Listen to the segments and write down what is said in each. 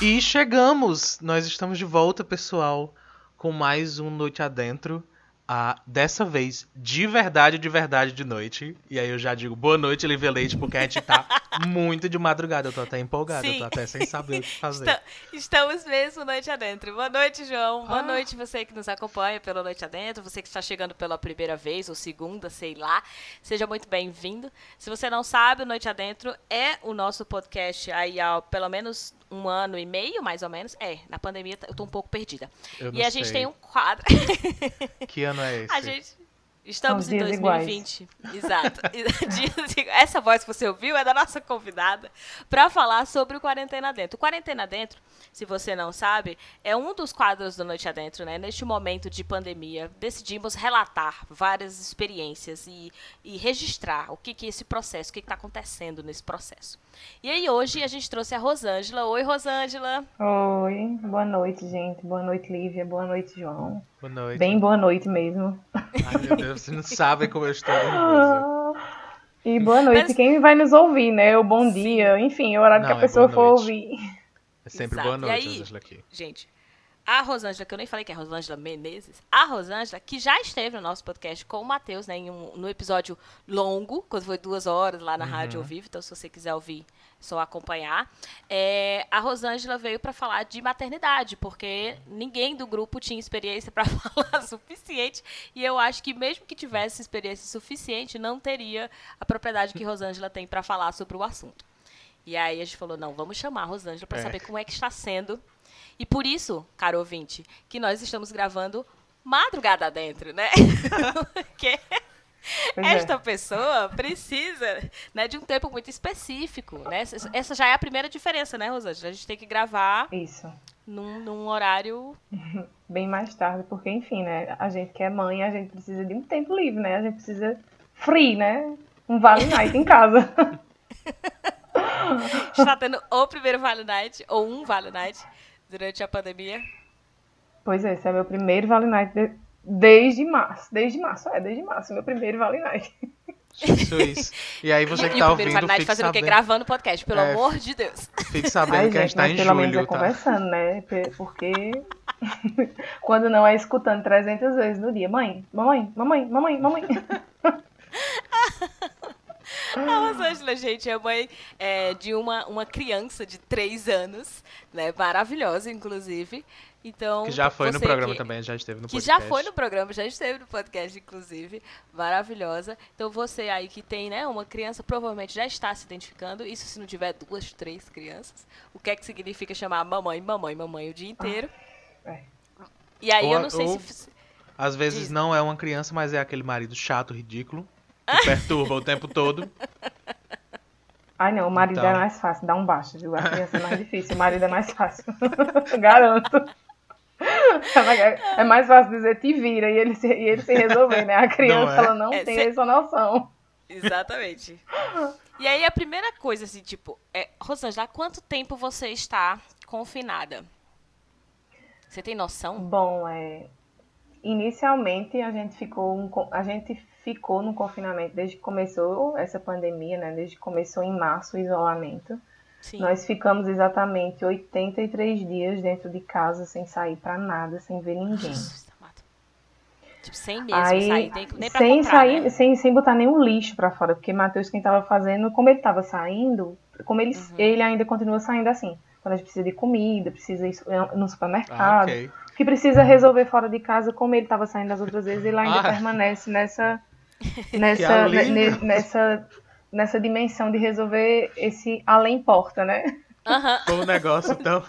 E chegamos! Nós estamos de volta, pessoal, com mais um Noite Adentro. Ah, dessa vez, de verdade, de verdade, de noite. E aí eu já digo boa noite, Lívia Leite, porque a gente tá muito de madrugada. Eu tô até empolgada, Sim. eu tô até sem saber o que fazer. Esta- Estamos mesmo Noite Adentro. Boa noite, João. Boa Ah. noite você que nos acompanha pelo Noite Adentro, você que está chegando pela primeira vez ou segunda, sei lá. Seja muito bem-vindo. Se você não sabe, o Noite Adentro é o nosso podcast aí há pelo menos um ano e meio, mais ou menos. É, na pandemia eu tô um pouco perdida. Eu E a gente sei. tem um quadro. Que ano é esse? A gente. Estamos em dias 2020. Exato. Essa voz que você ouviu é da nossa convidada para falar sobre o Quarentena Dentro. O Quarentena Dentro, se você não sabe, é um dos quadros do Noite Adentro, né? Neste momento de pandemia, decidimos relatar várias experiências e, e registrar o que que é esse processo, o que está acontecendo nesse processo. E aí hoje a gente trouxe a Rosângela. Oi, Rosângela. Oi, boa noite, gente. Boa noite, Lívia. Boa noite, João. Boa noite. Bem boa noite mesmo. Ai, meu Deus, vocês não sabem como eu estou nervosa. E boa noite Mas- quem vai nos ouvir, né? O bom dia, enfim, o horário que Não, a é pessoa for noite. ouvir. É sempre Exato. boa noite, aí? Rosângela, aqui. Gente, a Rosângela, que eu nem falei que é a Rosângela Menezes, a Rosângela, que já esteve no nosso podcast com o Matheus, né, em um, no episódio longo, quando foi duas horas lá na Rádio ao Vivo, então se você quiser ouvir, só acompanhar. É, a Rosângela veio para falar de maternidade, porque ninguém do grupo tinha experiência para falar suficiente, e eu acho que mesmo que tivesse experiência suficiente, não teria a propriedade que Rosângela tem para falar sobre o assunto. E aí a gente falou, não, vamos chamar a Rosângela para É. saber como é que está sendo e por isso, caro ouvinte, que nós estamos gravando madrugada dentro, né? Porque Pois é. esta pessoa precisa né, de um tempo muito específico, né? Essa- Essa já é a primeira diferença, né, Rosângela? A gente tem que gravar Isso. num, num horário... Bem mais tarde, porque, enfim, né? A gente que é mãe, a gente precisa de um tempo livre, né? A gente precisa free, né? Um vale night em casa. Está tendo o primeiro Vale Night, ou um Vale Night, durante a pandemia. Pois é, esse é meu primeiro vale night de- desde março. Desde março, é, desde março, meu primeiro vale night. Isso, isso. E aí você que tá ouvindo, Vale Night fazendo o quê? Gravando podcast, pelo É. amor de Deus. fique sabendo Ai, que a gente, gente tá em pelo menos é julho, tá? conversando, né? Porque quando não é escutando 300 vezes no dia, mãe, mamãe, mamãe, mamãe, mamãe. A Rosângela, gente, é mãe é, de uma, uma criança de 3 anos, né? Maravilhosa, inclusive. Então, Que já foi no programa que- também, já esteve no Que podcast. já foi no programa, já esteve no podcast, inclusive. Maravilhosa. Então, você aí que tem, né, uma criança, provavelmente já está se identificando. Isso se não tiver duas, três crianças. O que é que significa chamar mamãe, mamãe, mamãe o dia inteiro? é. E aí, Ou- eu não sei ou- se... Às vezes Diz. não é uma criança, mas é aquele marido chato, ridículo, que perturba o tempo todo. Ai não, o marido Então. é mais fácil, dá um baixo, viu? A criança é mais difícil, o marido é mais fácil. Garanto. É mais fácil dizer te vira e ele se, e ele se resolver, né? A criança, Não é? ela não É, tem cê- essa noção. Exatamente. E aí, a primeira coisa, assim, tipo, é, Rosângela, há quanto tempo você está confinada? Você tem noção? Bom, é, inicialmente a gente ficou um a gente ficou no confinamento desde que começou essa pandemia, né? Desde que começou em março o isolamento. Sim. Nós ficamos exatamente 83 dias dentro de casa sem sair pra nada, sem ver ninguém. Amado. Tipo, sem mesmo Aí, sair, nem, nem pra sem comprar, sair, né? sem, sem botar nenhum lixo pra fora, porque Matheus quem tava fazendo, como ele tava saindo, como ele, Uhum. ele ainda continua saindo assim. Quando a gente precisa de comida, precisa ir no Ah, supermercado, ok. que precisa resolver fora de casa, como ele estava saindo das outras vezes, ele ainda Ah. permanece nessa nessa, nessa nessa dimensão de resolver esse além porta, né? Aham. Foi um negócio tão.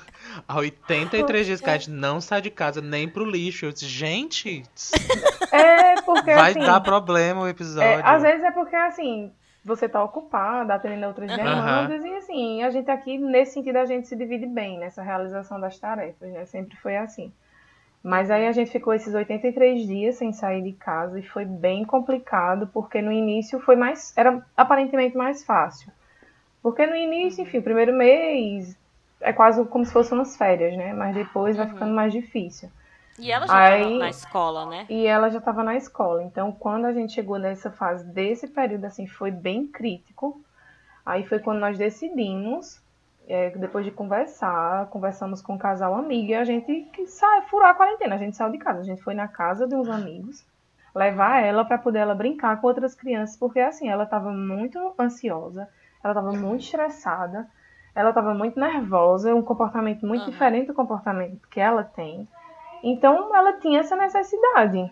Há 83 dias que a gente não sai de casa nem pro lixo. Eu disse, gente, É porque vai assim, dar problema o é, episódio. às vezes é porque assim, você tá ocupada, atendendo outras demandas e assim, a gente aqui nesse sentido a gente se divide bem nessa realização das tarefas, né? Sempre foi assim. Mas aí a gente ficou esses 83 dias sem sair de casa e foi bem complicado, porque no início foi mais. Era aparentemente mais fácil. Porque no início, enfim, o primeiro mês é quase como se fosse umas férias, né? Mas depois vai Uhum. ficando mais difícil. E ela já Aí- tava na escola, né? E ela já estava na escola. Então, quando a gente chegou nessa fase desse período, assim, foi bem crítico. Aí foi quando nós decidimos é, depois de conversar, conversamos com um casal amigo e a gente sai, furou a quarentena. A gente saiu de casa, a gente foi na casa de uns amigos levar ela para poder ela brincar com outras crianças, porque assim, ela estava muito ansiosa, ela estava muito estressada, ela estava muito nervosa, um comportamento muito uhum. diferente do comportamento que ela tem. Então, ela tinha essa necessidade.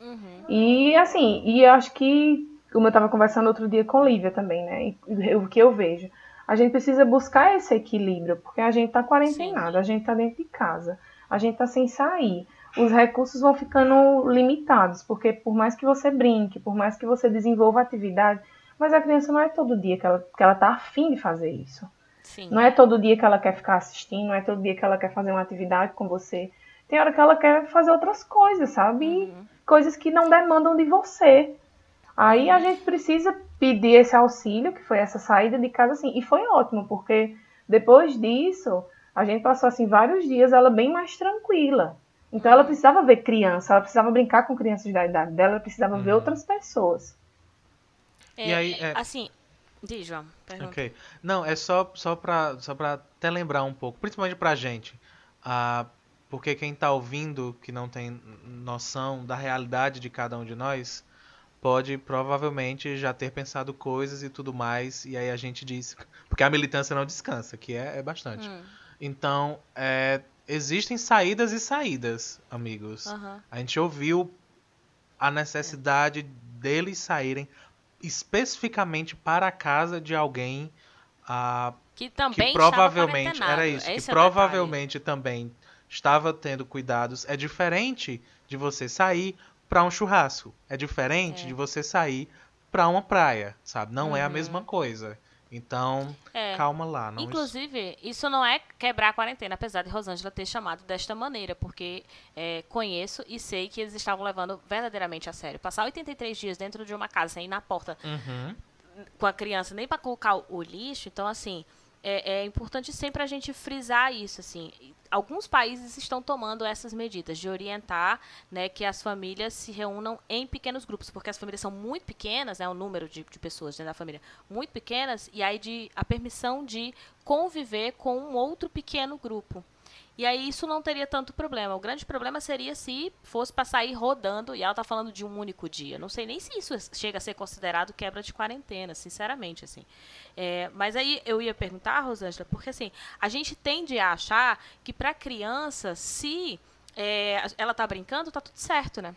Uhum. E assim, e eu acho que, como eu estava conversando outro dia com Lívia também, né? E, o que eu vejo, a gente precisa buscar esse equilíbrio, porque a gente está quarentenado, Sim. a gente está dentro de casa, a gente está sem sair os recursos vão ficando limitados, porque por mais que você brinque, por mais que você desenvolva atividade, mas a criança não é todo dia que ela, que ela tá afim de fazer isso. Sim. Não é todo dia que ela quer ficar assistindo, não é todo dia que ela quer fazer uma atividade com você. Tem hora que ela quer fazer outras coisas, sabe? Uhum. Coisas que não demandam de você. Aí a gente precisa pedir esse auxílio, que foi essa saída de casa, assim. E foi ótimo, porque depois disso, a gente passou, assim, vários dias ela bem mais tranquila. Então ela precisava ver criança, ela precisava brincar com crianças da idade dela, ela precisava uhum. ver outras pessoas. É, e aí, é... assim, diz, João, pergunta. Ok. Não, é só, só para só pra até lembrar um pouco, principalmente pra gente, uh, porque quem tá ouvindo, que não tem noção da realidade de cada um de nós, pode provavelmente já ter pensado coisas e tudo mais, e aí a gente diz, porque a militância não descansa, que é, é bastante. Hum. Então, é, existem saídas e saídas, amigos. Uhum. A gente ouviu a necessidade deles saírem especificamente para a casa de alguém que também que provavelmente era isso, Esse que é provavelmente detalhe. também estava tendo cuidados. É diferente de você sair para um churrasco. É diferente é. de você sair para uma praia, sabe? Não uhum. é a mesma uhum. coisa. Então, é. calma lá. Não Inclusive, isso não é quebrar a quarentena, apesar de Rosângela ter chamado desta maneira, porque é, conheço e sei que eles estavam levando verdadeiramente a sério. Passar 83 dias dentro de uma casa, sem ir na porta uhum. com a criança, nem para colocar o lixo. Então, assim, é, é importante sempre a gente frisar isso, assim alguns países estão tomando essas medidas de orientar né, que as famílias se reúnam em pequenos grupos, porque as famílias são muito pequenas, né, o número de, de pessoas dentro da família muito pequenas, e aí de, a permissão de conviver com um outro pequeno grupo. E aí isso não teria tanto problema. O grande problema seria se fosse para sair rodando, e ela está falando de um único dia. Não sei nem se isso chega a ser considerado quebra de quarentena, sinceramente, assim. É, mas aí eu ia perguntar, Rosângela, porque assim, a gente tende a achar que para criança, se é, ela está brincando, tá tudo certo, né?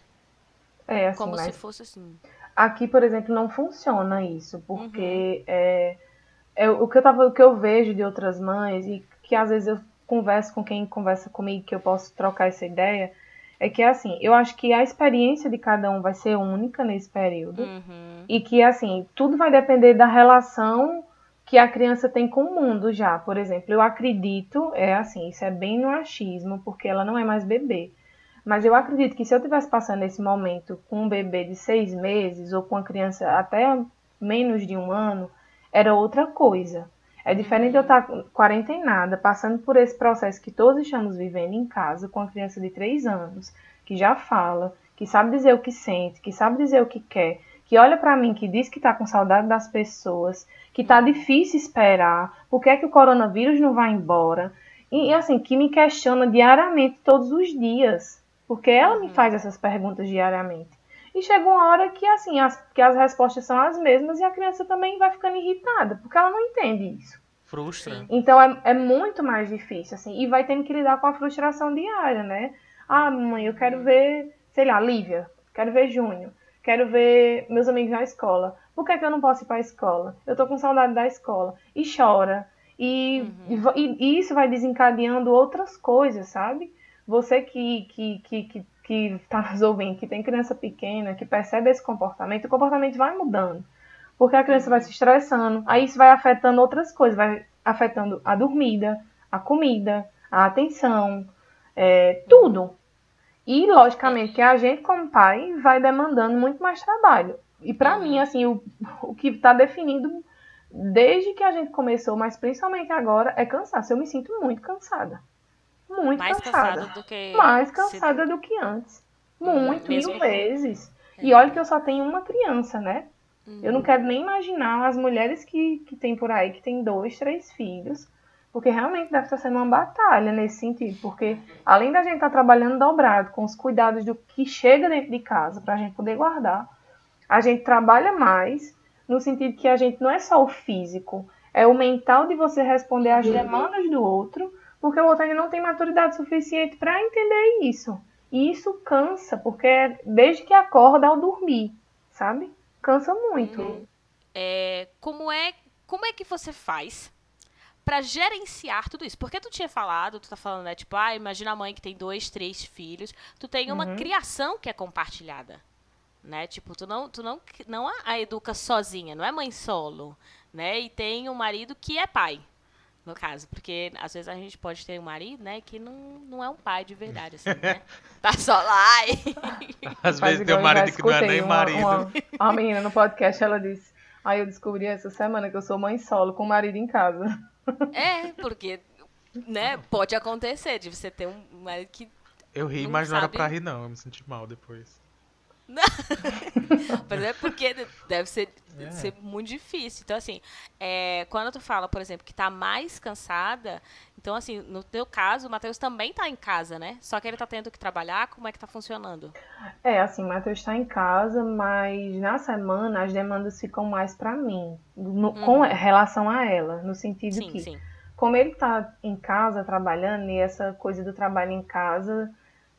É, assim, Como se fosse assim. Aqui, por exemplo, não funciona isso, porque uhum. é, é, o, que eu tava, o que eu vejo de outras mães, e que às vezes eu converso com quem conversa comigo, que eu posso trocar essa ideia, é que assim, eu acho que a experiência de cada um vai ser única nesse período uhum. e que assim, tudo vai depender da relação que a criança tem com o mundo já. Por exemplo, eu acredito, é assim, isso é bem no achismo, porque ela não é mais bebê. Mas eu acredito que se eu estivesse passando esse momento com um bebê de seis meses ou com uma criança até menos de um ano, era outra coisa. É diferente de eu estar quarentenada, passando por esse processo que todos estamos vivendo em casa, com uma criança de 3 anos, que já fala, que sabe dizer o que sente, que sabe dizer o que quer, que olha para mim, que diz que está com saudade das pessoas, que está difícil esperar, por que é que o coronavírus não vai embora? E, assim, que me questiona diariamente, todos os dias, porque ela me uhum. faz essas perguntas diariamente. E chega uma hora que assim, as, que as respostas são as mesmas e a criança também vai ficando irritada, porque ela não entende isso. Frustra. Então é, é muito mais difícil, assim, e vai tendo que lidar com a frustração diária, né? Ah, mãe, eu quero ver, sei lá, Lívia, quero ver Júnior, quero ver meus amigos na escola. Por que, é que eu não posso ir para a escola? Eu tô com saudade da escola. E chora. E, uhum. e, e, isso vai desencadeando outras coisas, sabe? Você que, que, que, que que está nos ouvindo, que tem criança pequena, que percebe esse comportamento, o comportamento vai mudando. Porque a criança vai se estressando, aí isso vai afetando outras coisas, vai afetando a dormida, a comida, a atenção, é, tudo. E, logicamente, que a gente, como pai, vai demandando muito mais trabalho. E, para mim, assim, o, o que está definido desde que a gente começou, mas principalmente agora, é cansaço. Eu me sinto muito cansada. Muito mais cansada. cansada do que mais cansada se... do que antes. Muito, Mesmo mil vezes. É. E olha que eu só tenho uma criança, né? Uhum. Eu não uhum. quero nem imaginar as mulheres que, que tem por aí, que tem dois, três filhos, porque realmente deve estar sendo uma batalha nesse sentido, porque além da gente estar trabalhando dobrado com os cuidados do que chega dentro de casa para a gente poder guardar, a gente trabalha mais no sentido que a gente não é só o físico, é o mental de você responder às demandas do outro, porque o ainda não tem maturidade suficiente para entender isso. E isso cansa, porque é desde que acorda ao dormir, sabe? Cansa muito. Uhum. É, como é como é que você faz para gerenciar tudo isso? Porque tu tinha falado, tu tá falando, né? Tipo, ah, imagina a mãe que tem dois, três filhos. Tu tem uma uhum. criação que é compartilhada. Né? Tipo, tu não, tu não, não a educa sozinha, não é mãe solo, né? E tem um marido que é pai, no caso, porque às vezes a gente pode ter um marido, né, que não, não é um pai de verdade, assim, né? Tá só lá e... Às vezes tem um marido que não é nem uma, marido. Uma, uma menina no podcast, ela disse, aí eu descobri essa semana que eu sou mãe solo com o marido em casa. É, porque, né, pode acontecer de você ter um marido que. Eu ri, não mas não sabe... era pra rir, não. Eu me senti mal depois. Mas é porque deve ser, é. ser muito difícil. Então, assim, é, quando tu fala, por exemplo, que tá mais cansada, então, assim, no teu caso, o Matheus também tá em casa, né? Só que ele tá tendo que trabalhar, como é que tá funcionando? É, assim, o Matheus tá em casa, mas na semana as demandas ficam mais para mim, no, uhum. com relação a ela, no sentido sim, que, sim. como ele tá em casa trabalhando, e essa coisa do trabalho em casa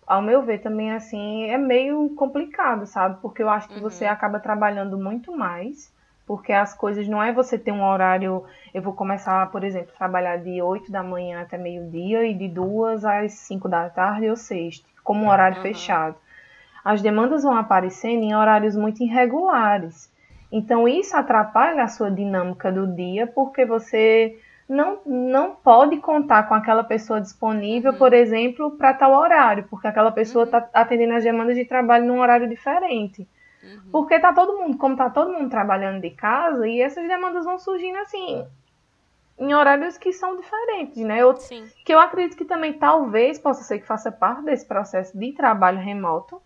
ao meu ver, também assim, é meio complicado, sabe? Porque eu acho que uhum. você acaba trabalhando muito mais, porque as coisas não é você ter um horário, eu vou começar, por exemplo, trabalhar de 8 da manhã até meio-dia e de 2 às 5 da tarde ou sexta, como um horário uhum. fechado. As demandas vão aparecendo em horários muito irregulares. Então isso atrapalha a sua dinâmica do dia, porque você não, não pode contar com aquela pessoa disponível, uhum. por exemplo, para tal horário, porque aquela pessoa está uhum. atendendo as demandas de trabalho num horário diferente. Uhum. Porque tá todo mundo, como tá todo mundo trabalhando de casa, e essas demandas vão surgindo assim, em horários que são diferentes, né? Eu, Sim. Que eu acredito que também talvez possa ser que faça parte desse processo de trabalho remoto,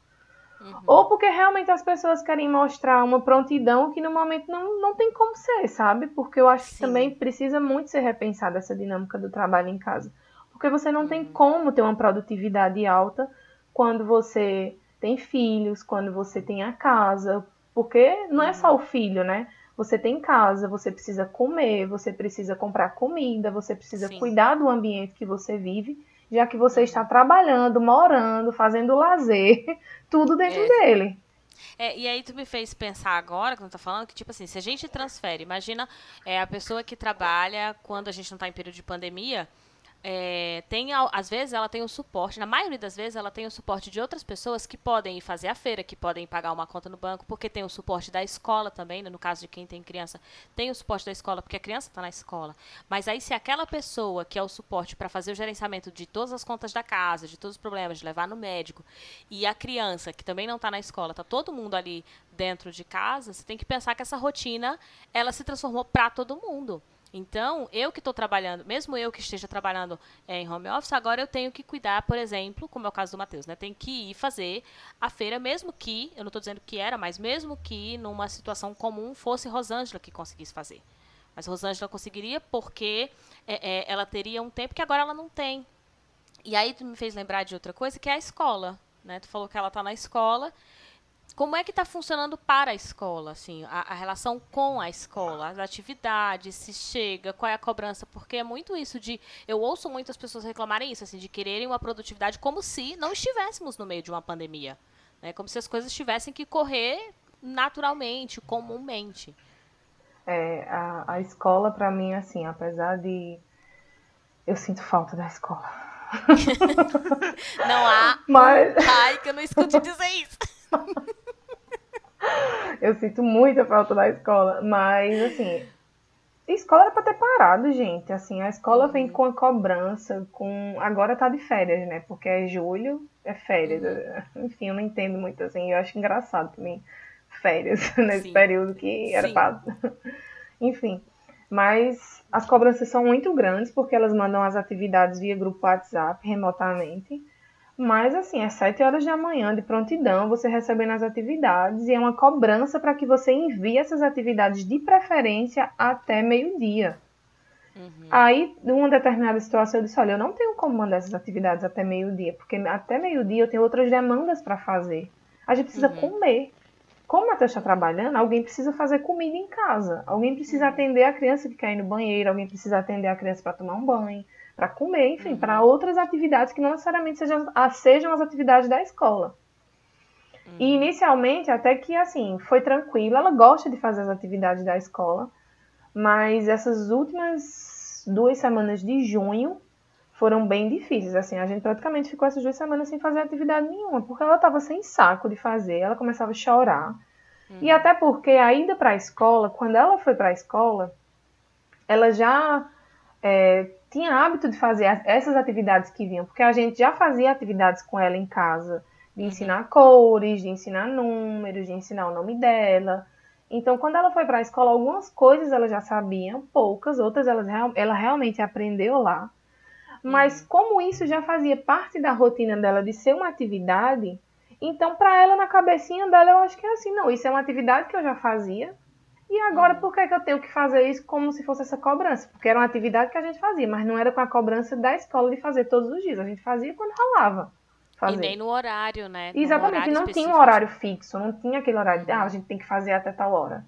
Uhum. Ou porque realmente as pessoas querem mostrar uma prontidão que no momento não, não tem como ser, sabe? Porque eu acho Sim. que também precisa muito ser repensada essa dinâmica do trabalho em casa. Porque você não uhum. tem como ter uma produtividade alta quando você tem filhos, quando você tem a casa. Porque não é só o uhum. filho, né? Você tem casa, você precisa comer, você precisa comprar comida, você precisa Sim. cuidar do ambiente que você vive já que você está trabalhando, morando, fazendo lazer, tudo dentro é. dele. É, e aí tu me fez pensar agora, quando tá falando, que tipo assim, se a gente transfere, imagina é, a pessoa que trabalha quando a gente não está em período de pandemia, é, tem, às vezes ela tem o suporte, na maioria das vezes ela tem o suporte de outras pessoas que podem ir fazer a feira, que podem pagar uma conta no banco, porque tem o suporte da escola também, né? no caso de quem tem criança, tem o suporte da escola, porque a criança está na escola. Mas aí se aquela pessoa que é o suporte para fazer o gerenciamento de todas as contas da casa, de todos os problemas, de levar no médico, e a criança que também não está na escola, está todo mundo ali dentro de casa, você tem que pensar que essa rotina, ela se transformou para todo mundo. Então, eu que estou trabalhando, mesmo eu que esteja trabalhando é, em home office, agora eu tenho que cuidar, por exemplo, como é o caso do Matheus, né? Tem que ir fazer a feira, mesmo que, eu não estou dizendo que era, mas mesmo que numa situação comum fosse Rosângela que conseguisse fazer. Mas Rosângela conseguiria porque é, é, ela teria um tempo que agora ela não tem. E aí tu me fez lembrar de outra coisa, que é a escola. Né? Tu falou que ela está na escola como é que está funcionando para a escola, assim, a, a, relação com a escola, as atividades, se chega, qual é a cobrança? Porque é muito isso de, eu ouço muitas pessoas reclamarem isso, assim, de quererem uma produtividade como se não estivéssemos no meio de uma pandemia, né? Como se as coisas tivessem que correr naturalmente, comumente. É, a, a escola para mim, assim, apesar de eu sinto falta da escola. não há Mas... Ai, que eu não escute dizer isso. eu sinto muita falta da escola, mas assim, escola era pra ter parado, gente. Assim, a escola uhum. vem com a cobrança, com. Agora tá de férias, né? Porque é julho, é férias. Uhum. Enfim, eu não entendo muito assim. Eu acho engraçado também férias nesse Sim. período que era Sim. pra. Enfim. Mas as cobranças são muito grandes porque elas mandam as atividades via grupo WhatsApp remotamente. Mas assim, é 7 horas da manhã de prontidão, você recebendo as atividades e é uma cobrança para que você envie essas atividades de preferência até meio-dia. Uhum. Aí, numa determinada situação, eu disse: Olha, eu não tenho como mandar essas atividades até meio-dia, porque até meio-dia eu tenho outras demandas para fazer. A gente precisa uhum. comer. Como a Matheus está trabalhando, alguém precisa fazer comida em casa. Alguém precisa uhum. atender a criança que quer ir no banheiro, alguém precisa atender a criança para tomar um banho, para comer, enfim, para uhum. outras atividades que não necessariamente sejam, sejam as atividades da escola. E uhum. inicialmente, até que assim, foi tranquilo, ela gosta de fazer as atividades da escola, mas essas últimas duas semanas de junho foram bem difíceis. Assim, a gente praticamente ficou essas duas semanas sem fazer atividade nenhuma, porque ela estava sem saco de fazer, ela começava a chorar. E até porque a ida para a escola, quando ela foi para a escola, ela já é, tinha hábito de fazer essas atividades que vinham, porque a gente já fazia atividades com ela em casa, de uhum. ensinar cores, de ensinar números, de ensinar o nome dela. Então, quando ela foi para a escola, algumas coisas ela já sabia, poucas, outras ela, ela realmente aprendeu lá. Mas uhum. como isso já fazia parte da rotina dela de ser uma atividade, então para ela na cabecinha dela eu acho que é assim, não, isso é uma atividade que eu já fazia. E agora por que, que eu tenho que fazer isso como se fosse essa cobrança? Porque era uma atividade que a gente fazia, mas não era com a cobrança da escola de fazer todos os dias. A gente fazia quando rolava. Fazer. E nem no horário, né? Exatamente, horário não tinha um horário fixo, não tinha aquele horário de, ah, a gente tem que fazer até tal hora.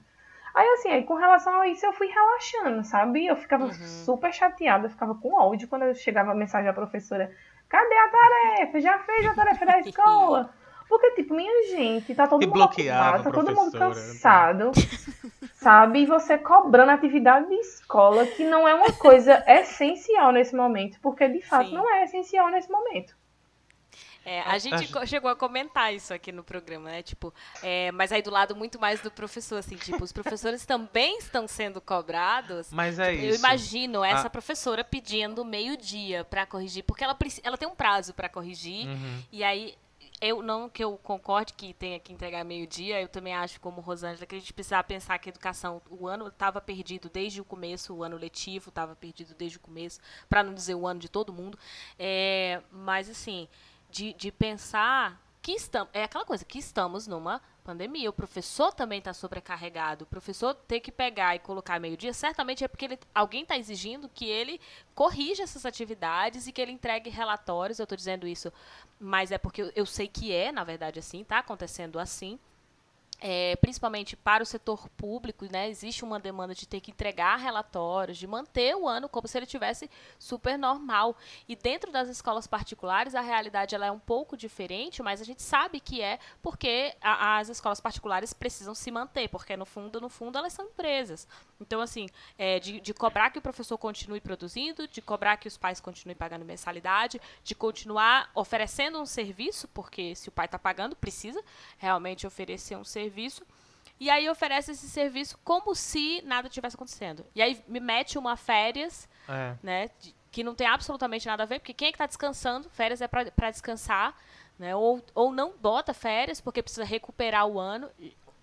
Aí, assim, aí, com relação a isso, eu fui relaxando, sabe? Eu ficava uhum. super chateada, eu ficava com ódio quando chegava a mensagem da professora: cadê a tarefa? Já fez a tarefa da escola? Porque, tipo, minha gente, tá todo mundo ocupado, tá todo mundo cansado, sabe? E você cobrando atividade de escola, que não é uma coisa essencial nesse momento, porque de fato Sim. não é essencial nesse momento. É, a gente chegou a comentar isso aqui no programa, né? Tipo, é, mas aí do lado muito mais do professor, assim, tipo, os professores também estão sendo cobrados. Mas é tipo, isso. Eu imagino essa ah. professora pedindo meio-dia para corrigir, porque ela, ela tem um prazo para corrigir, uhum. e aí eu não que eu concorde que tenha que entregar meio-dia, eu também acho, como Rosângela, que a gente precisava pensar que a educação, o ano estava perdido desde o começo, o ano letivo estava perdido desde o começo, para não dizer o ano de todo mundo. É, mas, assim, de, de pensar que estamos. É aquela coisa, que estamos numa pandemia. O professor também está sobrecarregado. O professor ter que pegar e colocar meio-dia, certamente é porque ele, alguém está exigindo que ele corrija essas atividades e que ele entregue relatórios. Eu estou dizendo isso, mas é porque eu, eu sei que é, na verdade, assim, está acontecendo assim é, principalmente para o setor público, né, existe uma demanda de ter que entregar relatórios, de manter o ano como se ele tivesse super normal. E dentro das escolas particulares, a realidade ela é um pouco diferente, mas a gente sabe que é porque a, as escolas particulares precisam se manter, porque no fundo, no fundo, elas são empresas. Então, assim, é, de, de cobrar que o professor continue produzindo, de cobrar que os pais continuem pagando mensalidade, de continuar oferecendo um serviço, porque se o pai está pagando, precisa realmente oferecer um serviço serviço. E aí oferece esse serviço como se nada tivesse acontecendo. E aí me mete uma férias, é. né? Que não tem absolutamente nada a ver, porque quem é que tá descansando? Férias é para descansar, né? Ou, ou não bota férias porque precisa recuperar o ano.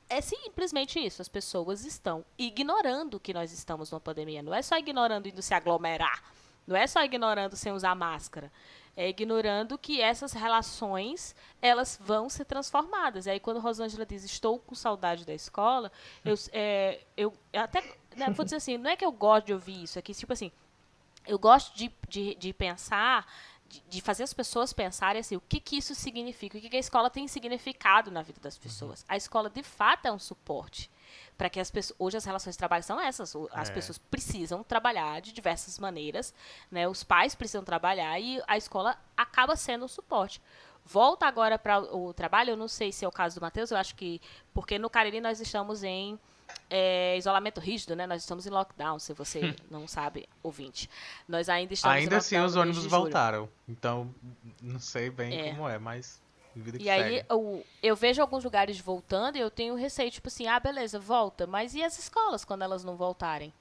É simplesmente isso. As pessoas estão ignorando que nós estamos numa pandemia. Não é só ignorando indo se aglomerar. Não é só ignorando sem usar máscara é, ignorando que essas relações elas vão ser transformadas. E aí quando Rosângela diz estou com saudade da escola, eu, é, eu até né, vou dizer assim, não é que eu gosto de ouvir isso, é que tipo assim, eu gosto de, de, de pensar de, fazer as pessoas pensarem assim, o que, que isso significa, o que, que a escola tem significado na vida das pessoas. A escola, de fato, é um suporte para que as pessoas. Hoje as relações de trabalho são essas. As é. pessoas precisam trabalhar de diversas maneiras, né? Os pais precisam trabalhar e a escola acaba sendo o suporte. Volta agora para o trabalho, eu não sei se é o caso do Matheus, eu acho que. Porque no Cariri nós estamos em é, isolamento rígido, né? Nós estamos em lockdown, se você hum. não sabe, ouvinte. Nós ainda estamos Ainda assim os ônibus voltaram. Então, não sei bem é. como é, mas e segue. aí eu, eu vejo alguns lugares voltando e eu tenho receio, tipo assim, ah, beleza, volta. Mas e as escolas quando elas não voltarem?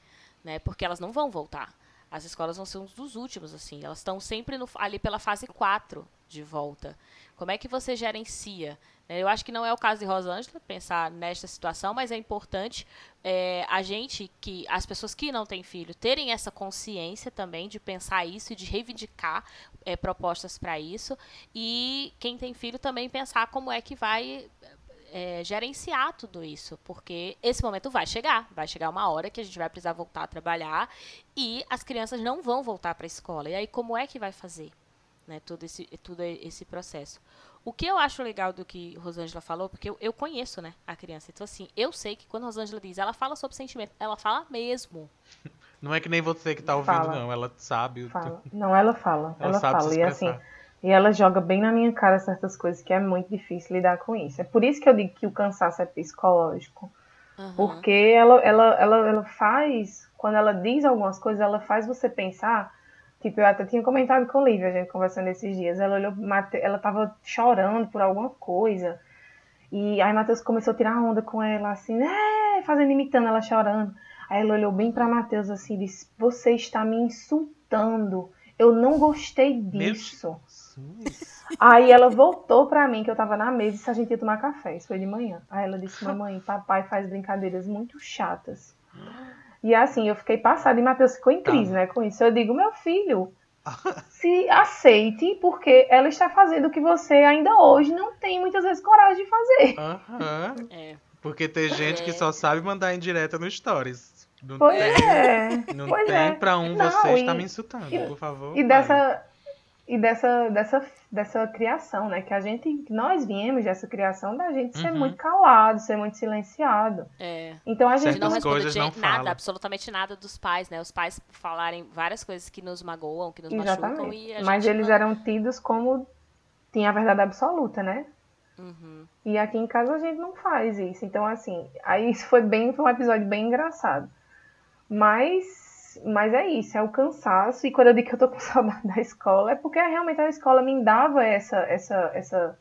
Né? Porque elas não vão voltar. As escolas vão ser um dos últimos, assim. Elas estão sempre no, ali pela fase 4 de volta. Como é que você gerencia? Eu acho que não é o caso de Rosângela pensar nesta situação, mas é importante é, a gente, que as pessoas que não têm filho, terem essa consciência também de pensar isso e de reivindicar é, propostas para isso. E quem tem filho também pensar como é que vai é, gerenciar tudo isso, porque esse momento vai chegar, vai chegar uma hora que a gente vai precisar voltar a trabalhar e as crianças não vão voltar para a escola. E aí como é que vai fazer, né? Todo esse, todo esse processo. O que eu acho legal do que Rosângela falou, porque eu, eu conheço, né, a criança. Então, assim, eu sei que quando Rosângela diz, ela fala sobre sentimento, ela fala mesmo. Não é que nem você que tá ouvindo, Fala. não. Ela sabe. Fala. Não, ela fala. Ela Ela, sabe se fala. E assim, e ela joga bem na minha cara certas coisas que é muito difícil lidar com isso. É por isso que eu digo que o cansaço é psicológico. Aham. Porque ela, ela, ela, ela faz, quando ela diz algumas coisas, ela faz você pensar. Tipo, eu até tinha comentado com a Lívia, a gente conversando esses dias. Ela olhou, ela tava chorando por alguma coisa. E aí Matheus começou a tirar onda com ela, assim, né? Fazendo, imitando ela chorando. Aí ela olhou bem pra Matheus assim e disse: Você está me insultando. Eu não gostei disso. Aí ela voltou pra mim, que eu tava na mesa, e disse a gente ia tomar café. Isso foi de manhã. Aí ela disse, mamãe, papai faz brincadeiras muito chatas. E assim, eu fiquei passada e Matheus ficou em crise, né, com isso. Eu digo, meu filho, se aceite, porque ela está fazendo o que você ainda hoje não tem muitas vezes coragem de fazer. Aham. É. Porque tem gente que É. só sabe mandar em direta no Stories. Não Pois tem, é. não pois tem é. pra um Não, você está e- me insultando, e- por favor. E vai. dessa e dessa, dessa, dessa criação, né? Que a gente, que nós viemos dessa criação da gente ser Uhum. muito calado, ser muito silenciado. É. Então a gente Certas não responder coisas não nada, fala. absolutamente nada dos pais, né? Os pais falarem várias coisas que nos magoam, que nos machucam e Exatamente. Mas eles não... eram tidos como tinha a verdade absoluta, né? Uhum. E aqui em casa a gente não faz isso. Então, assim, aí isso foi bem, foi um episódio bem engraçado. Mas, mas é isso, é o cansaço. E quando eu digo que eu tô com saudade da escola, é porque realmente a escola me dava essa, essa, essa,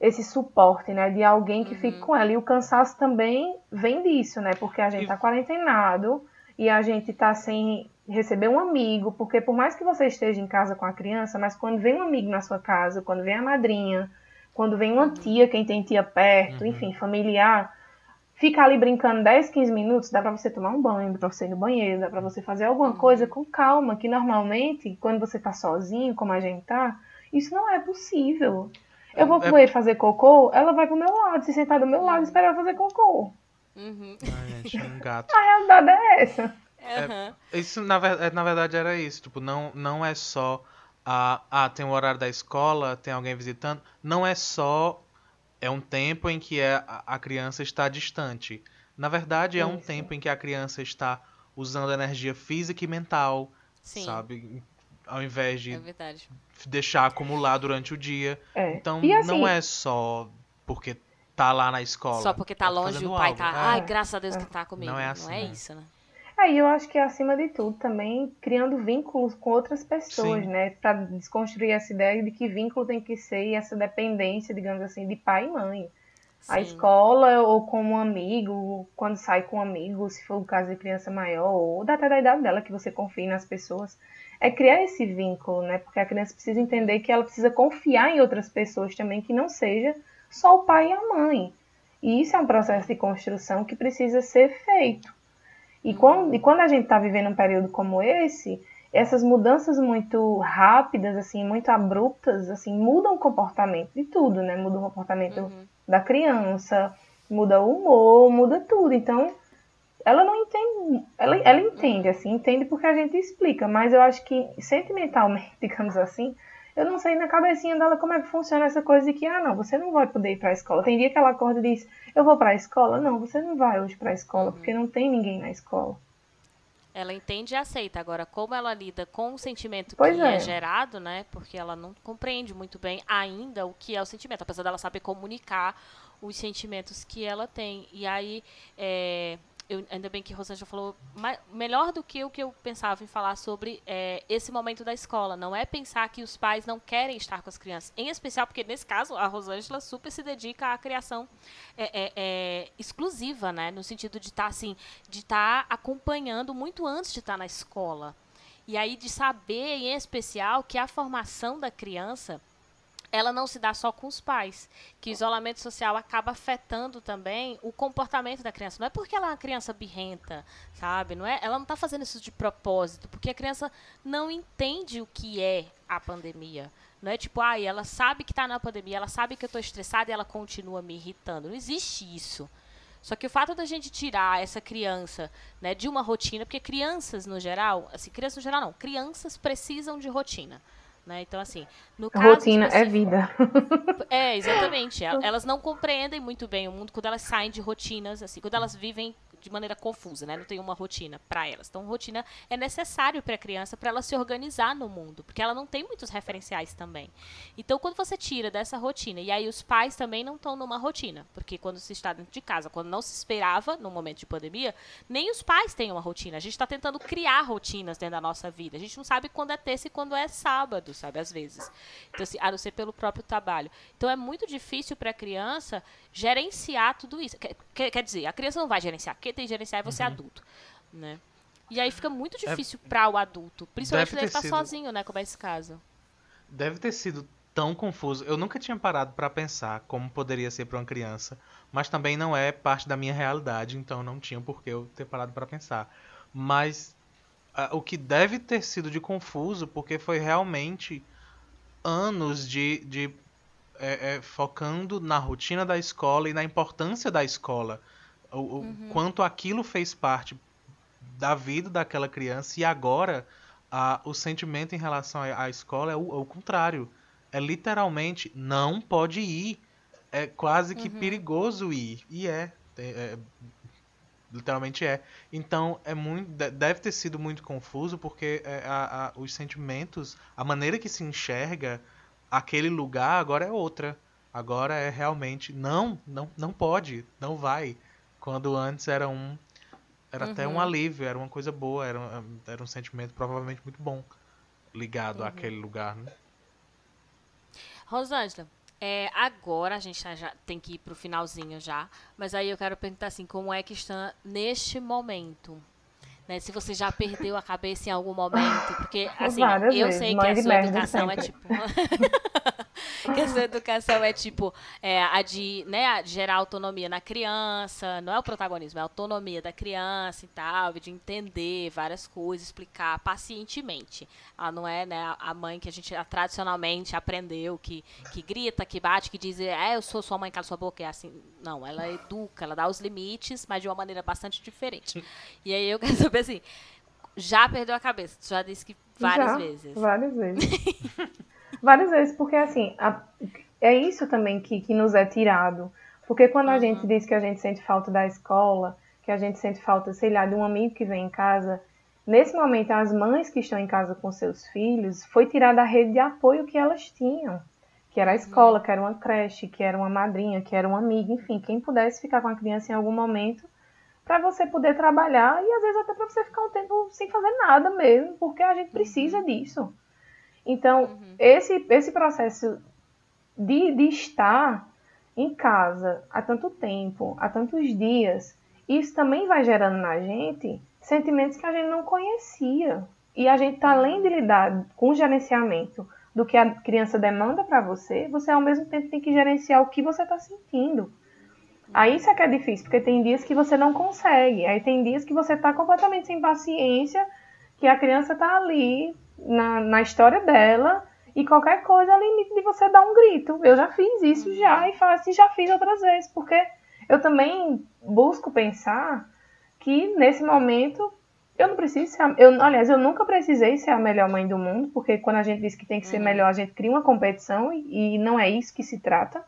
esse suporte, né? De alguém que fique com ela. E o cansaço também vem disso, né? Porque a gente E- tá quarentenado e a gente tá sem receber um amigo. Porque por mais que você esteja em casa com a criança, mas quando vem um amigo na sua casa, quando vem a madrinha, quando vem uma tia, quem tem tia perto, Uhum. enfim, familiar, ficar ali brincando 10, 15 minutos, dá pra você tomar um banho, dá pra você ir no banheiro, dá pra você fazer alguma coisa com calma, que normalmente, quando você tá sozinho, como a gente tá, isso não é possível. Eu vou pro É- banheiro fazer cocô, ela vai pro meu lado, se sentar do meu lado e esperar eu fazer cocô. Uhum. Ai, gente, um gato. A realidade é essa. Aham. Isso, na, ver- é, na verdade, era isso. Tipo, não, não é só. Ah, ah, tem o horário da escola, tem alguém visitando. Não é só. É um tempo em que é, a, criança está distante. Na verdade, é um Isso. tempo em que a criança está usando energia física e mental, Sim, sabe? Ao invés de é deixar acumular durante o dia. É. Então, assim, não é só porque tá lá na escola. Só porque tá longe e fazendo o pai algo. tá. É. Ai, graças a Deus que tá comigo. Não é assim, né? isso, né? Aí eu acho que acima de tudo também criando vínculos com outras pessoas, Sim. né? Pra desconstruir essa ideia de que vínculo tem que ser essa dependência, digamos assim, de pai e mãe. A Sim. escola ou como um amigo, quando sai com um amigo, se for o caso de criança maior, ou até da idade dela, que você confie nas pessoas, é criar esse vínculo, né? Porque a criança precisa entender que ela precisa confiar em outras pessoas também, que não seja só o pai e a mãe. E isso é um processo de construção que precisa ser feito. E quando, e quando a gente está vivendo um período como esse, essas mudanças muito rápidas, assim, muito abruptas, assim, mudam o comportamento de tudo, né? Muda o comportamento Uhum. da criança, muda o humor, muda tudo. Então, ela não entende, ela, ela entende, assim, entende porque a gente explica, mas eu acho que sentimentalmente, digamos assim, eu não sei na cabecinha dela como é que funciona essa coisa de que, ah, não, você não vai poder ir para a escola. Tem dia que ela acorda e diz, eu vou para a escola. Não, você não vai hoje para a escola, porque não tem ninguém na escola. Ela entende e aceita. Agora, como ela lida com o sentimento Pois que é. é. gerado, né? Porque ela não compreende muito bem ainda o que é o sentimento, apesar dela saber comunicar os sentimentos que ela tem. E aí, é, eu- ainda bem que Rosângela falou ma- melhor do que o que eu pensava em falar sobre é, esse momento da escola. Não é pensar que os pais não querem estar com as crianças. Em especial porque, nesse caso, a Rosângela super se dedica à criação é, é, é, exclusiva, né? No sentido de estar assim, de estar acompanhando muito antes de estar na escola. E aí de saber, em especial, que a formação da criança ela não se dá só com os pais, que o isolamento social acaba afetando também o comportamento da criança. Não é porque ela é uma criança birrenta, sabe? Não é, ela não está fazendo isso de propósito, porque a criança não entende o que é a pandemia. Não é tipo, ah, ela sabe que está na pandemia, ela sabe que eu estou estressada e ela continua me irritando. Não existe isso. Só que o fato da gente tirar essa criança né, de uma rotina, porque crianças no geral, assim, crianças no geral não, crianças precisam de rotina. Né? Então, assim, no caso. Rotina é vida. É, exatamente. Elas não compreendem muito bem o mundo quando elas saem de rotinas, assim, quando elas vivem de maneira confusa, né? Não tem uma rotina para elas. Então, rotina é necessário para a criança para ela se organizar no mundo, porque ela não tem muitos referenciais também. Então, quando você tira dessa rotina, e aí os pais também não estão numa rotina, porque quando se está dentro de casa, quando não se esperava no momento de pandemia, nem os pais têm uma rotina. A gente está tentando criar rotinas dentro da nossa vida. A gente não sabe quando é terça e quando é sábado, sabe? Às vezes. Então, assim, a não ser pelo próprio trabalho. Então, é muito difícil para a criança gerenciar tudo isso. Quer, quer, dizer, a criança não vai gerenciar. Quem tem que gerenciar é você uhum. adulto, né? E aí fica muito é difícil é, para o adulto, principalmente quando ele está sozinho, né, como é esse caso. Deve ter sido tão confuso. Eu nunca tinha parado para pensar como poderia ser para uma criança, mas também não é parte da minha realidade, então não tinha por que eu ter parado para pensar. Mas uh, o que deve ter sido de confuso, porque foi realmente anos de, de é, é, focando na rotina da escola e na importância da escola. O, uhum. quanto aquilo fez parte da vida daquela criança e agora a, o sentimento em relação à, à escola é o, é o, contrário. É literalmente não pode ir. É quase que uhum. perigoso ir. E é, é, é. Literalmente é. Então é muito. Deve ter sido muito confuso porque é, a, a, os sentimentos, a maneira que se enxerga aquele lugar agora é outra. Agora é realmente não, não, não pode, não vai. Quando antes era um era uhum. até um uhum. alívio, era uma coisa boa, era, um, era um sentimento provavelmente muito bom ligado uhum. àquele lugar, né? Rosângela, é, agora a gente já tem que ir pro finalzinho já, mas aí eu quero perguntar assim, como é que está neste momento? Né, se você já perdeu a cabeça em algum momento, porque assim, Várias eu vezes, sei que a sua educação é sempre. é tipo que a sua educação é tipo é, a de né, a de gerar autonomia na criança, não é o protagonismo, é a autonomia da criança e tal, de entender várias coisas, explicar pacientemente. Ela não é né, a mãe que a gente tradicionalmente aprendeu, que, que grita, que bate, que diz, é, eu sou sua mãe, cala sua boca, é assim. Não, ela educa, ela dá os limites, mas de uma maneira bastante diferente. E aí eu quero saber assim, já perdeu a cabeça, já disse que várias já, vezes. Várias vezes. Várias vezes, porque assim, a, é isso também que, que nos é tirado. Porque quando a uhum. gente diz que a gente sente falta da escola, que a gente sente falta, sei lá, de um amigo que vem em casa, nesse momento as mães que estão em casa com seus filhos, foi tirada a rede de apoio que elas tinham. Que era a escola, uhum. que era uma creche, que era uma madrinha, que era um amigo, enfim, quem pudesse ficar com a criança em algum momento para você poder trabalhar e às vezes até para você ficar um tempo sem fazer nada mesmo, porque a gente precisa uhum. disso. Então, uhum. esse, esse processo de, de estar em casa há tanto tempo, há tantos dias, isso também vai gerando na gente sentimentos que a gente não conhecia. E a gente está além de lidar com o gerenciamento do que a criança demanda para você, você ao mesmo tempo tem que gerenciar o que você está sentindo. Aí isso é que é difícil, porque tem dias que você não consegue, aí tem dias que você está completamente sem paciência, que a criança está ali na, na história dela e qualquer coisa é limite de você dar um grito. Eu já fiz isso já e falo assim, já fiz outras vezes, porque eu também busco pensar que nesse momento eu não preciso ser, eu, aliás, eu nunca precisei ser a melhor mãe do mundo, porque quando a gente diz que tem que ser uhum. melhor, a gente cria uma competição e, e, não é isso que se trata.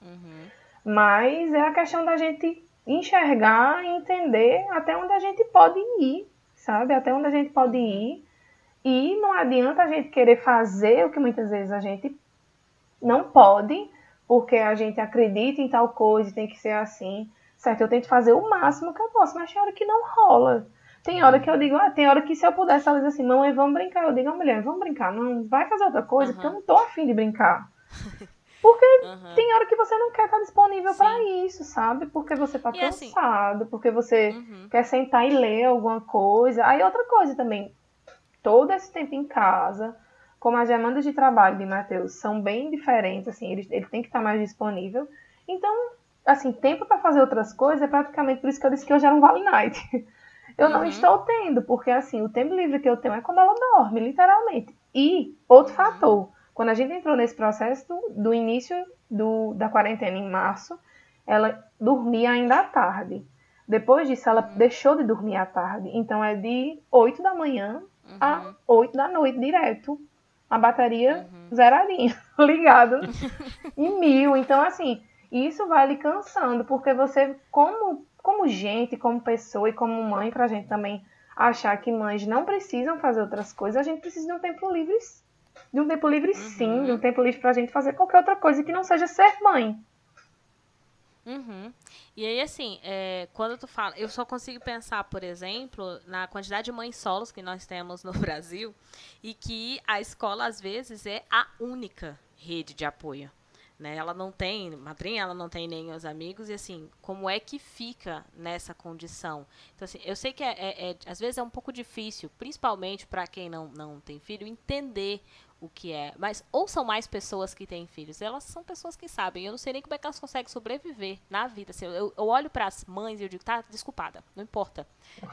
Uhum. Mas é a questão da gente enxergar e entender até onde a gente pode ir, sabe? Até onde a gente pode ir e não adianta a gente querer fazer o que muitas vezes a gente não pode, porque a gente acredita em tal coisa e tem que ser assim. Certo? Eu tento fazer o máximo que eu posso, mas tem hora que não rola. Tem hora que eu digo, ah, tem hora que se eu pudesse, ela diz assim, mãe, vamos brincar. Eu digo, ah, mulher, vamos brincar. Não vai fazer outra coisa, uhum. porque eu não tô afim de brincar. Porque uhum. tem hora que você não quer estar disponível para isso, sabe? Porque você tá e assim cansado, assim... porque você uhum. quer sentar e ler alguma coisa. Aí outra coisa também, todo esse tempo em casa, como as demandas de trabalho de Matheus são bem diferentes, assim, ele, ele tem que estar mais disponível. Então, assim, tempo para fazer outras coisas é praticamente por isso que eu disse que hoje era um Vale Night. Eu uhum. não estou tendo, porque assim, o tempo livre que eu tenho é quando ela dorme, literalmente. E outro uhum. fator, Quando a gente entrou nesse processo do, do início do, da quarentena em março, ela dormia ainda à tarde. Depois disso, ela uhum. deixou de dormir à tarde. Então, é de 8 da manhã uhum. a 8 da noite direto. A bateria uhum. zeradinha, ligado em mil. Então, assim, isso vai lhe cansando, porque você, como, como gente, como pessoa e como mãe, pra gente também achar que mães não precisam fazer outras coisas, a gente precisa de um tempo livre, de um tempo livre sim, uhum. de um tempo livre pra gente fazer qualquer outra coisa que não seja ser mãe. Uhum. E aí, assim, é, quando tu fala, eu só consigo pensar, por exemplo, na quantidade de mães solos que nós temos no Brasil e que a escola, às vezes, é a única rede de apoio. Né? Ela não tem madrinha, ela não tem nem os amigos, e assim, como é que fica nessa condição? Então, assim, eu sei que é, é, é às vezes é um pouco difícil, principalmente para quem não, não tem filho, entender o que é. Mas ou são mais pessoas que têm filhos, elas são pessoas que sabem. Eu não sei nem como é que elas conseguem sobreviver na vida. Assim, eu, eu olho para as mães e eu digo, tá, desculpada, não importa.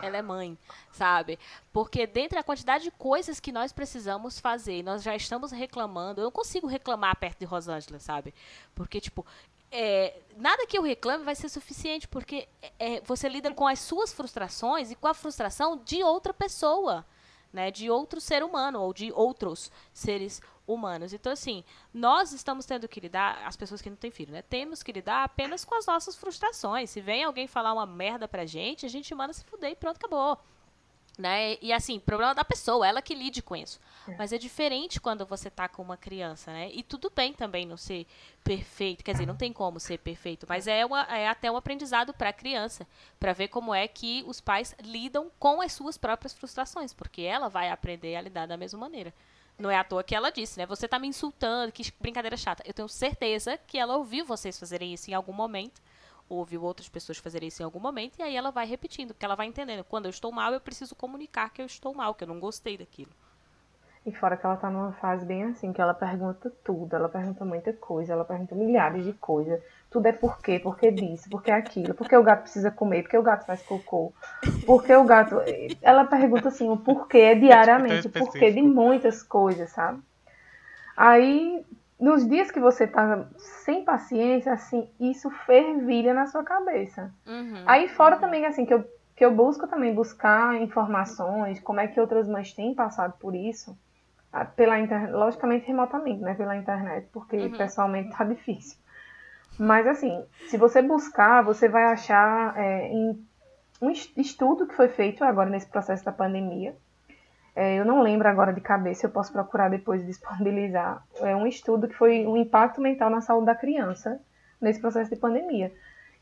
Ela é mãe, sabe? Porque dentre a quantidade de coisas que nós precisamos fazer, nós já estamos reclamando. Eu não consigo reclamar perto de Rosângela, sabe? Porque, tipo, é, nada que eu reclame vai ser suficiente, porque é, você lida com as suas frustrações e com a frustração de outra pessoa né, de outro ser humano ou de outros seres humanos. Então, assim, nós estamos tendo que lidar, as pessoas que não têm filho, né? Temos que lidar apenas com as nossas frustrações. Se vem alguém falar uma merda pra gente, a gente manda se fuder e pronto, acabou. Né? E assim, problema da pessoa, ela que lide com isso. É. Mas é diferente quando você tá com uma criança, né? E tudo bem também não ser perfeito, quer dizer, não tem como ser perfeito, mas é, uma, é até um aprendizado para a criança, para ver como é que os pais lidam com as suas próprias frustrações, porque ela vai aprender a lidar da mesma maneira. Não é à toa que ela disse, né? Você tá me insultando, que brincadeira chata. Eu tenho certeza que ela ouviu vocês fazerem isso em algum momento ouviu outras pessoas fazerem isso em algum momento, e aí ela vai repetindo, porque ela vai entendendo. Quando eu estou mal, eu preciso comunicar que eu estou mal, que eu não gostei daquilo. E fora que ela tá numa fase bem assim, que ela pergunta tudo, ela pergunta muita coisa, ela pergunta milhares de coisas. Tudo é por quê, por que disso, por que aquilo, por que o gato precisa comer, por que o gato faz cocô, por que o gato. Ela pergunta assim, o porquê diariamente, o porquê de muitas coisas, sabe? Aí nos dias que você tá sem paciência, assim, isso fervilha na sua cabeça. Uhum, Aí fora uhum. também, assim, que eu, que eu busco também buscar informações, como é que outras mães têm passado por isso, pela internet, logicamente remotamente, né, pela internet, porque uhum. pessoalmente tá difícil. Mas assim, se você buscar, você vai achar é, em um estudo que foi feito agora nesse processo da pandemia, é, eu não lembro agora de cabeça, eu posso procurar depois disponibilizar. É um estudo que foi o um impacto mental na saúde da criança nesse processo de pandemia.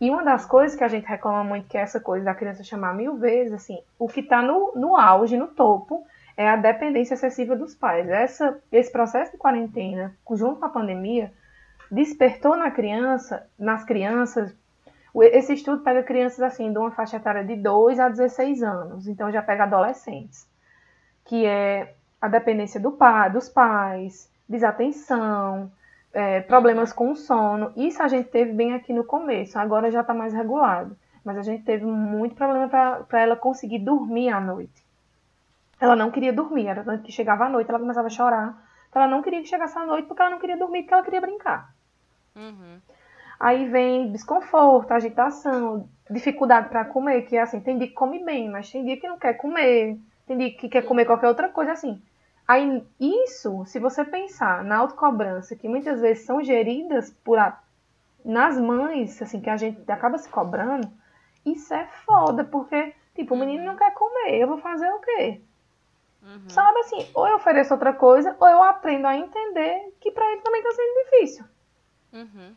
E uma das coisas que a gente reclama muito, que é essa coisa da criança chamar mil vezes, assim, o que está no, no auge, no topo, é a dependência excessiva dos pais. Essa, esse processo de quarentena, junto com a pandemia, despertou na criança, nas crianças, esse estudo pega crianças assim, de uma faixa etária de 2 a 16 anos, então já pega adolescentes que é a dependência do pai, dos pais, desatenção, é, problemas com o sono. Isso a gente teve bem aqui no começo, agora já está mais regulado. Mas a gente teve muito problema para ela conseguir dormir à noite. Ela não queria dormir, era tanto que chegava à noite, ela começava a chorar. Então ela não queria que chegasse à noite porque ela não queria dormir, porque ela queria brincar. Uhum. Aí vem desconforto, agitação, dificuldade para comer, que é assim, tem dia que come bem, mas tem dia que não quer comer, tem dia que quer comer qualquer outra coisa assim. Aí, isso, se você pensar na autocobrança, que muitas vezes são geridas por a, nas mães, assim, que a gente acaba se cobrando, isso é foda, porque, tipo, o menino não quer comer, eu vou fazer o quê? Uhum. Sabe assim, ou eu ofereço outra coisa, ou eu aprendo a entender que para ele também tá sendo difícil. Uhum.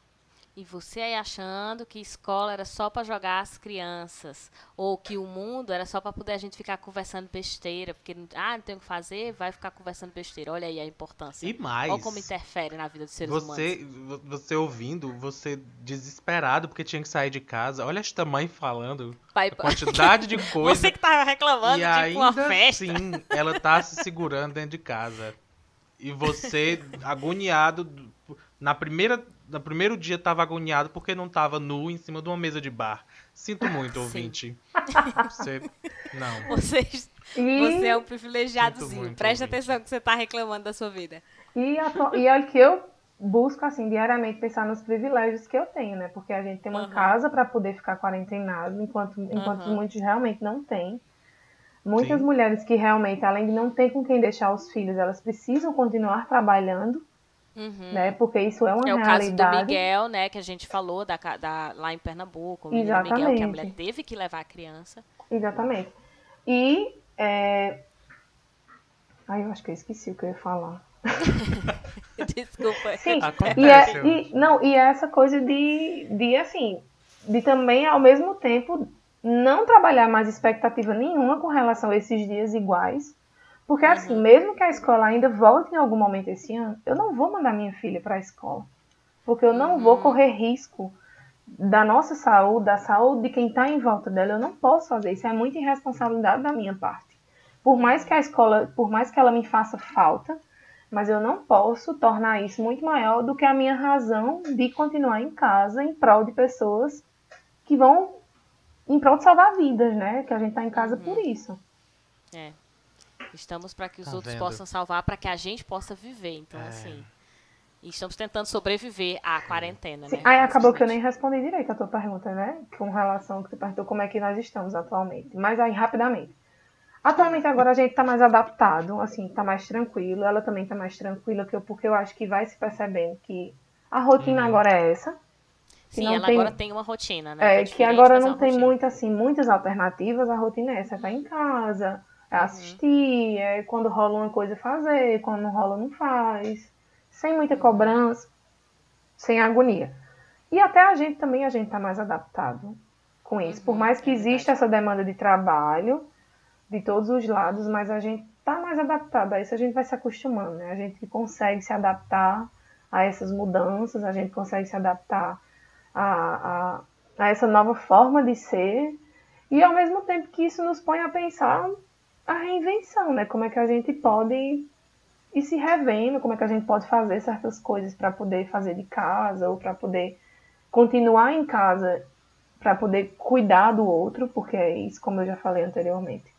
E você aí achando que escola era só para jogar as crianças, ou que o mundo era só para poder a gente ficar conversando besteira, porque ah, não tem o que fazer, vai ficar conversando besteira. Olha aí a importância. E mais. Olha como interfere na vida dos seres você, humanos. Você ouvindo, você desesperado porque tinha que sair de casa. Olha esta mãe falando. Pai, a quantidade de coisa. Você que tava reclamando e de ainda uma festa. Sim, ela tá se segurando dentro de casa. E você agoniado na primeira no primeiro dia estava agoniado porque não estava nu em cima de uma mesa de bar. Sinto muito, ouvinte. Você. Não. Você, você é um privilegiadozinho. Presta ouvinte. atenção que você está reclamando da sua vida. E, a, e é que eu busco, assim, diariamente pensar nos privilégios que eu tenho, né? Porque a gente tem uma uhum. casa para poder ficar quarentenado, enquanto, enquanto uhum. muitos realmente não têm. Muitas Sim. mulheres que realmente, além de não ter com quem deixar os filhos, elas precisam continuar trabalhando, uhum. né? Porque isso é uma é realidade. É o caso do Miguel, né? Que a gente falou da, da, lá em Pernambuco, o Exatamente. Miguel, que a mulher teve que levar a criança. Exatamente. E... É... Ai, eu acho que eu esqueci o que eu ia falar. Desculpa. Sim, Acontece. E, é, e, não, e é essa coisa de, de, assim, de também, ao mesmo tempo, não trabalhar mais expectativa nenhuma com relação a esses dias iguais. Porque, uhum. assim, mesmo que a escola ainda volte em algum momento esse ano, eu não vou mandar minha filha para a escola. Porque eu não uhum. vou correr risco da nossa saúde, da saúde de quem está em volta dela. Eu não posso fazer isso. É muita irresponsabilidade da minha parte. Por mais que a escola, por mais que ela me faça falta, mas eu não posso tornar isso muito maior do que a minha razão de continuar em casa em prol de pessoas que vão em prol de salvar vidas, né? Que a gente tá em casa uhum. por isso. É. Estamos para que os tá outros vendo? possam salvar, para que a gente possa viver. Então, é. assim. E estamos tentando sobreviver à quarentena, Sim. né? Aí acabou que eu nem respondi direito a tua pergunta, né? Com relação ao que tu perguntou como é que nós estamos atualmente. Mas aí, rapidamente. Atualmente agora a gente tá mais adaptado, assim, tá mais tranquilo. Ela também tá mais tranquila, que eu, porque eu acho que vai se percebendo que a rotina uhum. agora é essa. Sim, ela tem, agora tem uma rotina, né? É, que, é que agora não tem muito, assim, muitas alternativas. A rotina é essa, tá em casa, é. Assistir, é quando rola uma coisa fazer, quando não rola não faz. Sem muita cobrança, sem agonia. E até a gente também, a gente tá mais adaptado com isso. Por uhum, mais que é exista essa demanda de trabalho, de todos os lados, mas a gente está mais adaptado a isso, a gente vai se acostumando, né? A gente consegue se adaptar a essas mudanças, a gente consegue se adaptar a, a, a essa nova forma de ser, e ao mesmo tempo que isso nos põe a pensar a reinvenção, né? Como é que a gente pode ir se revendo, como é que a gente pode fazer certas coisas para poder fazer de casa ou para poder continuar em casa, para poder cuidar do outro, porque é isso, como eu já falei anteriormente.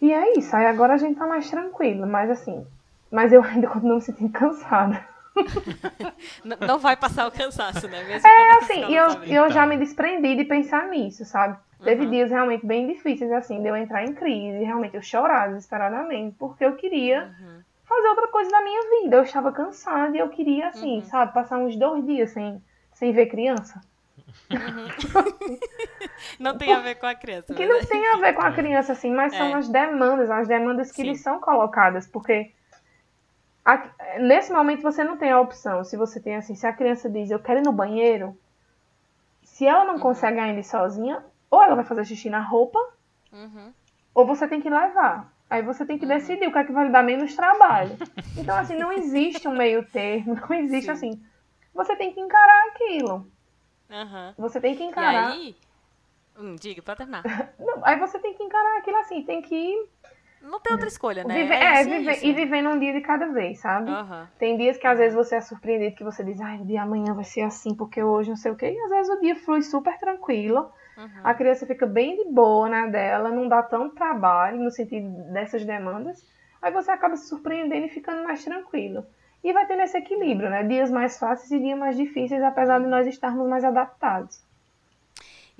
E é isso, aí agora a gente tá mais tranquilo, mas assim, mas eu ainda continuo me sentindo cansada. não vai passar o cansaço, né? Mesmo é assim, e eu, eu já me desprendi de pensar nisso, sabe? Uhum. Teve dias realmente bem difíceis, assim, de eu entrar em crise, realmente eu chorar desesperadamente, porque eu queria uhum. fazer outra coisa da minha vida. Eu estava cansada e eu queria, assim, uhum. sabe, passar uns dois dias sem, sem ver criança. Uhum. não tem a ver com a criança. Que não é tem a ver com a criança, assim, mas é. são as demandas, as demandas que Sim. lhes são colocadas, porque a, nesse momento você não tem a opção. Se você tem assim, se a criança diz eu quero ir no banheiro, se ela não uhum. consegue ainda ir sozinha, ou ela vai fazer xixi na roupa, uhum. ou você tem que levar. Aí você tem que uhum. decidir o que é que vai lhe dar menos trabalho. Então, assim, não existe um meio termo, não existe Sim. assim. Você tem que encarar aquilo. Uhum. Você tem que encarar. E aí. Hum, diga, pra terminar. Não, aí você tem que encarar aquilo assim, tem que. Não tem outra escolha, né? Viver, é, é viver, isso, e vivendo um dia de cada vez, sabe? Uhum. Tem dias que às vezes você é surpreendido, que você diz, ai, o dia amanhã vai ser assim, porque hoje não sei o quê. E às vezes o dia flui super tranquilo. Uhum. A criança fica bem de boa na dela, não dá tanto trabalho no sentido dessas demandas. Aí você acaba se surpreendendo e ficando mais tranquilo. E vai tendo esse equilíbrio, né? Dias mais fáceis e dias mais difíceis, apesar de nós estarmos mais adaptados.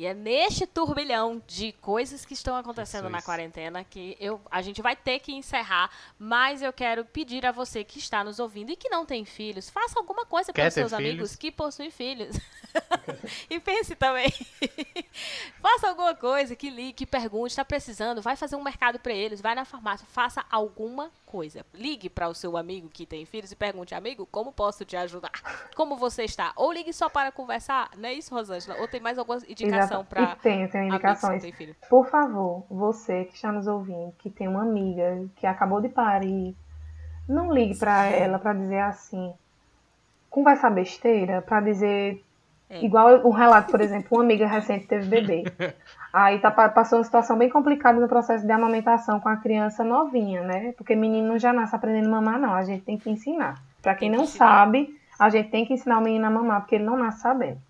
E é neste turbilhão de coisas que estão acontecendo na quarentena que eu, a gente vai ter que encerrar, mas eu quero pedir a você que está nos ouvindo e que não tem filhos, faça alguma coisa para os seus filhos? amigos que possuem filhos. e pense também. faça alguma coisa, que ligue, que pergunte, está precisando, vai fazer um mercado para eles, vai na farmácia, faça alguma coisa. Ligue para o seu amigo que tem filhos e pergunte, amigo, como posso te ajudar? Como você está? Ou ligue só para conversar, não é isso, Rosângela? Ou tem mais alguma indicação para Tem, tem indicações. Por favor, você que está nos ouvindo, que tem uma amiga que acabou de parir, não ligue para ela para dizer assim, conversar besteira, para dizer é. Igual um relato, por exemplo, uma amiga recente teve bebê. Aí tá, passou uma situação bem complicada no processo de amamentação com a criança novinha, né? Porque menino não já nasce aprendendo a mamar, não. A gente tem que ensinar. Para quem não sabe, a gente tem que ensinar o menino a mamar, porque ele não nasce sabendo.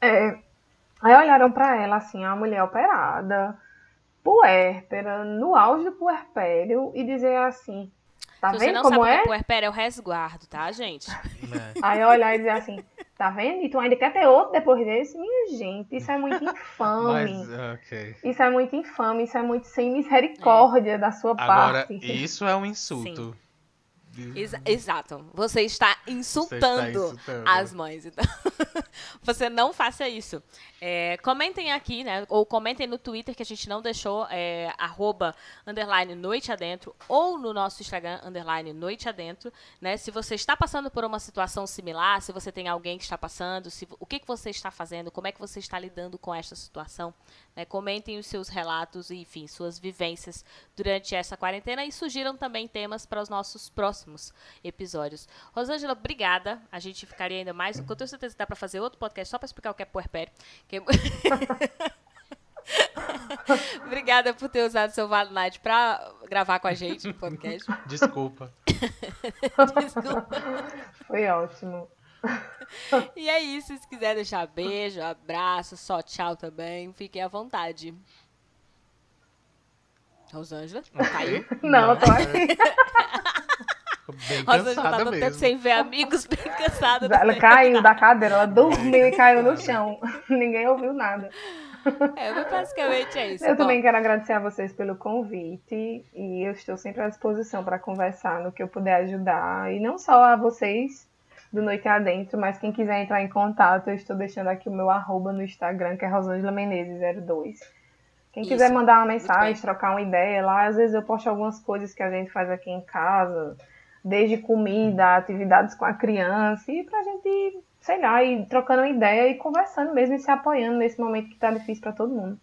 É, aí olharam para ela assim, a mulher operada, puérpera, no auge do puerpério, e dizer assim: Tá Se você vendo não como sabe o que é? é puerpério, é o resguardo, tá, gente? É. Aí olhar e dizer assim, tá vendo? E tu ainda quer ter outro depois desse? Minha gente, isso é muito infame. Mas, ok. Isso é muito infame, isso é muito sem misericórdia da sua Agora, parte. isso é um insulto. Exa- exato. Você está insultando, insultando. as mães. Então, você não faça isso. É, comentem aqui, né? Ou comentem no Twitter que a gente não deixou, é, arroba, underline noite adentro, ou no nosso Instagram, underline noite adentro, né? Se você está passando por uma situação similar, se você tem alguém que está passando, se, o que, que você está fazendo, como é que você está lidando com esta situação, né? Comentem os seus relatos e, enfim, suas vivências durante essa quarentena e sugiram também temas para os nossos próximos episódios. Rosângela, obrigada. A gente ficaria ainda mais. Com toda certeza que dá para fazer outro podcast só para explicar o que é puerpério. Que... obrigada por ter usado seu Vale Night para gravar com a gente no podcast. Desculpa. Desculpa. Foi ótimo. E é isso. Se quiser deixar beijo, abraço, só tchau também, fiquem à vontade. Rosângela, caiu? Não, eu tô aqui. Bem Rosângela tá cansada tanto tempo mesmo. sem ver amigos, bem cansada. Ela também. caiu da cadeira, ela dormiu e caiu no chão. Ninguém ouviu nada. É, mas basicamente é isso. Eu Bom, também quero agradecer a vocês pelo convite e eu estou sempre à disposição para conversar no que eu puder ajudar. E não só a vocês do Noite Adentro, mas quem quiser entrar em contato, eu estou deixando aqui o meu arroba no Instagram, que é Rosângela Menezes02. Quem quiser Isso, mandar uma mensagem, trocar uma ideia lá, às vezes eu posto algumas coisas que a gente faz aqui em casa, desde comida, atividades com a criança, e pra gente, sei lá, ir trocando ideia e conversando mesmo e se apoiando nesse momento que tá difícil para todo mundo.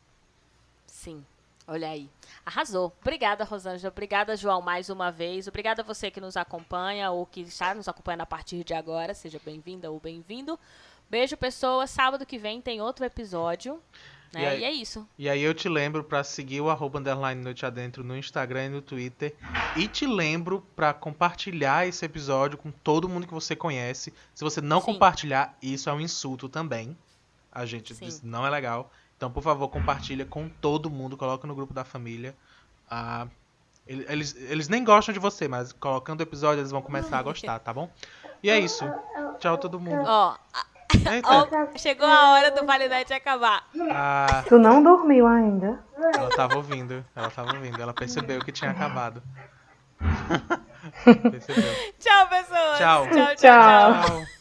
Sim, olha aí. Arrasou. Obrigada, Rosângela. Obrigada, João, mais uma vez. Obrigada a você que nos acompanha ou que está nos acompanhando a partir de agora. Seja bem-vinda ou bem-vindo. Beijo, pessoas. Sábado que vem tem outro episódio. Né? E E, aí- é isso. E aí eu te lembro pra seguir o arroba underline noite adentro no Instagram e no Twitter. E te lembro pra compartilhar esse episódio com todo mundo que você conhece. Se você não Sim. compartilhar, isso é um insulto também. A gente Sim. diz não é legal. Então, por favor, compartilha com todo mundo, coloca no grupo da família. Ah, ele- eles, eles nem gostam de você, mas colocando o episódio eles vão começar a gostar, tá bom? E é isso. Tchau todo mundo. Ó, a- Eita, chegou a hora do Night acabar. ah, Tu não dormiu ainda? ela tava ouvindo, ela tava ouvindo, ela percebeu que tinha acabado. percebeu. Tchau, pessoas. Tchau. tchau, tchau. Tchau. Tchau.